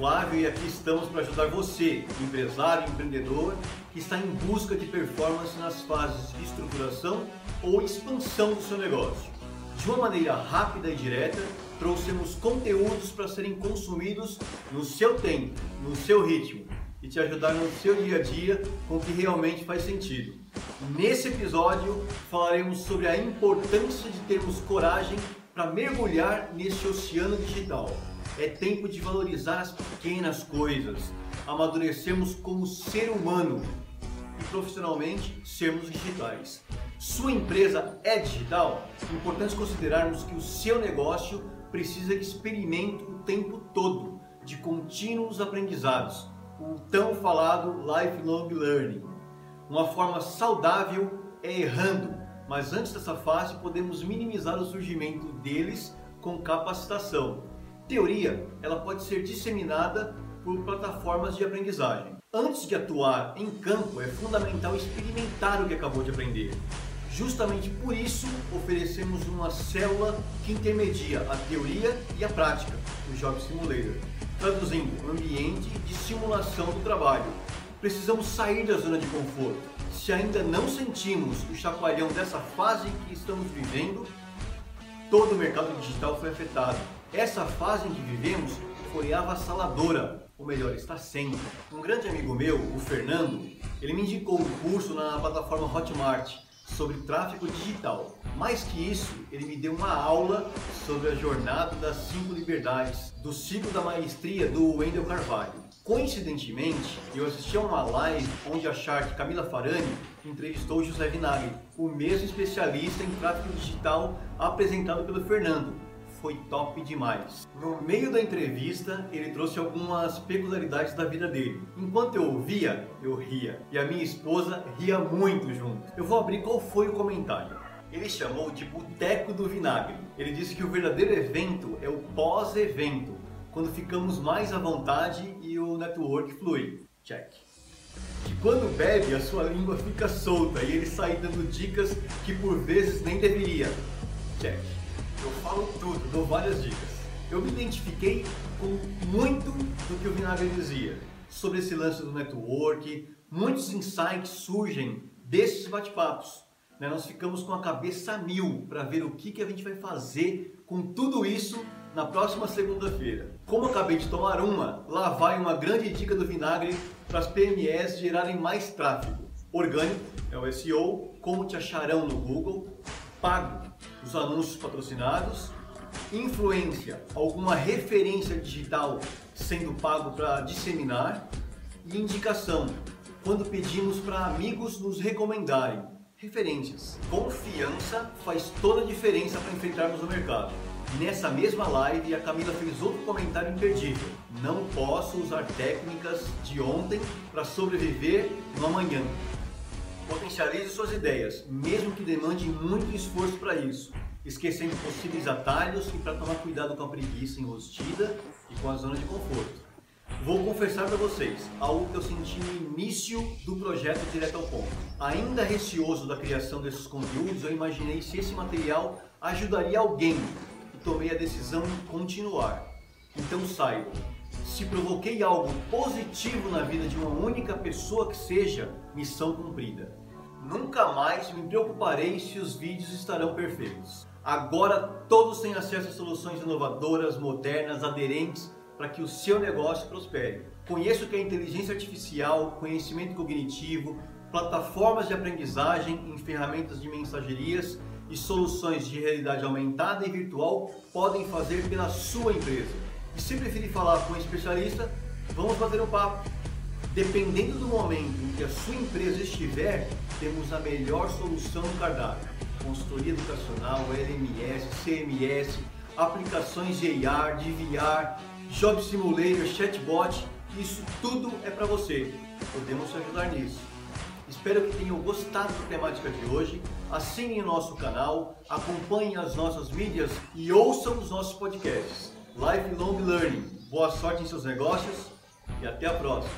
Flávio e aqui estamos para ajudar você, empresário, empreendedor, que está em busca de performance nas fases de estruturação ou expansão do seu negócio. De uma maneira rápida e direta, trouxemos conteúdos para serem consumidos no seu tempo, no seu ritmo e te ajudar no seu dia a dia com o que realmente faz sentido. Nesse episódio falaremos sobre a importância de termos coragem para mergulhar nesse oceano digital. É tempo de valorizar as pequenas coisas, amadurecermos como ser humano e profissionalmente sermos digitais. Sua empresa é digital? Importante considerarmos que o seu negócio precisa de experimento o tempo todo, de contínuos aprendizados, o tão falado lifelong learning. Uma forma saudável é errando, mas antes dessa fase podemos minimizar o surgimento deles com capacitação. Teoria, ela pode ser disseminada por plataformas de aprendizagem. Antes de atuar em campo, é fundamental experimentar o que acabou de aprender. Justamente por isso, oferecemos uma célula que intermedia a teoria e a prática, o Job Simulator, traduzindo um ambiente de simulação do trabalho. Precisamos sair da zona de conforto se ainda não sentimos o chacoalhão dessa fase que estamos vivendo, todo o mercado digital foi afetado. Essa fase em que vivemos foi avassaladora, ou melhor, está sendo. Um grande amigo meu, o Fernando, ele me indicou um curso na plataforma Hotmart sobre tráfego digital. Mais que isso, ele me deu uma aula sobre a jornada das cinco liberdades do ciclo da maestria do Wendel Carvalho. Coincidentemente, eu assisti a uma live onde a Shark Camila Farani entrevistou José Vinagre, o mesmo especialista em tráfego digital apresentado pelo Fernando. Foi top demais. No meio da entrevista, ele trouxe algumas peculiaridades da vida dele. Enquanto eu ouvia, eu ria. E a minha esposa ria muito junto. Eu vou abrir qual foi o comentário. Ele chamou de Boteco do Vinagre. Ele disse que o verdadeiro evento é o pós-evento, quando ficamos mais à vontade e o network flui. Check. Que quando bebe, a sua língua fica solta e ele sai dando dicas que por vezes nem deveria. Check. Eu falo tudo, dou várias dicas. Eu me identifiquei com muito do que o Vinagre dizia sobre esse lance do network. Muitos insights surgem desses bate-papos. Né? Nós ficamos com a cabeça mil para ver o que, que a gente vai fazer com tudo isso na próxima segunda-feira. Como acabei de tomar uma, lá vai uma grande dica do vinagre para as PMEs gerarem mais tráfego. Orgânico é o SEO, como te acharão no Google, pago, os anúncios patrocinados, influência, alguma referência digital sendo pago para disseminar e indicação, quando pedimos para amigos nos recomendarem. Referências. Confiança faz toda a diferença para enfrentarmos o mercado. Nessa mesma live, a Camila fez outro comentário imperdível. Não posso usar técnicas de ontem para sobreviver no amanhã. Potencialize suas ideias, mesmo que demande muito esforço para isso, esquecendo possíveis atalhos e para tomar cuidado com a preguiça enrostida e com a zona de conforto. Vou confessar para vocês algo que eu senti no início do projeto Direto ao Ponto. Ainda receoso da criação desses conteúdos, eu imaginei se esse material ajudaria alguém tomei a decisão de continuar. Então saibam, se provoquei algo positivo na vida de uma única pessoa que seja, missão cumprida. Nunca mais me preocuparei se os vídeos estarão perfeitos. Agora todos têm acesso a soluções inovadoras, modernas, aderentes para que o seu negócio prospere. Conheço que a inteligência artificial, conhecimento cognitivo, plataformas de aprendizagem em ferramentas de mensagerias e soluções de realidade aumentada e virtual podem fazer pela sua empresa. Se preferir falar com um especialista, vamos bater um papo. Dependendo do momento em que a sua empresa estiver, temos a melhor solução no cardápio. Consultoria educacional, LMS, CMS, aplicações de AR, de VR, Job Simulator, Chatbot, isso tudo é para você. Podemos te ajudar nisso. Espero que tenham gostado da temática de hoje. Assinem o nosso canal, acompanhem as nossas mídias e ouçam os nossos podcasts. Lifelong Learning. Boa sorte em seus negócios e até a próxima.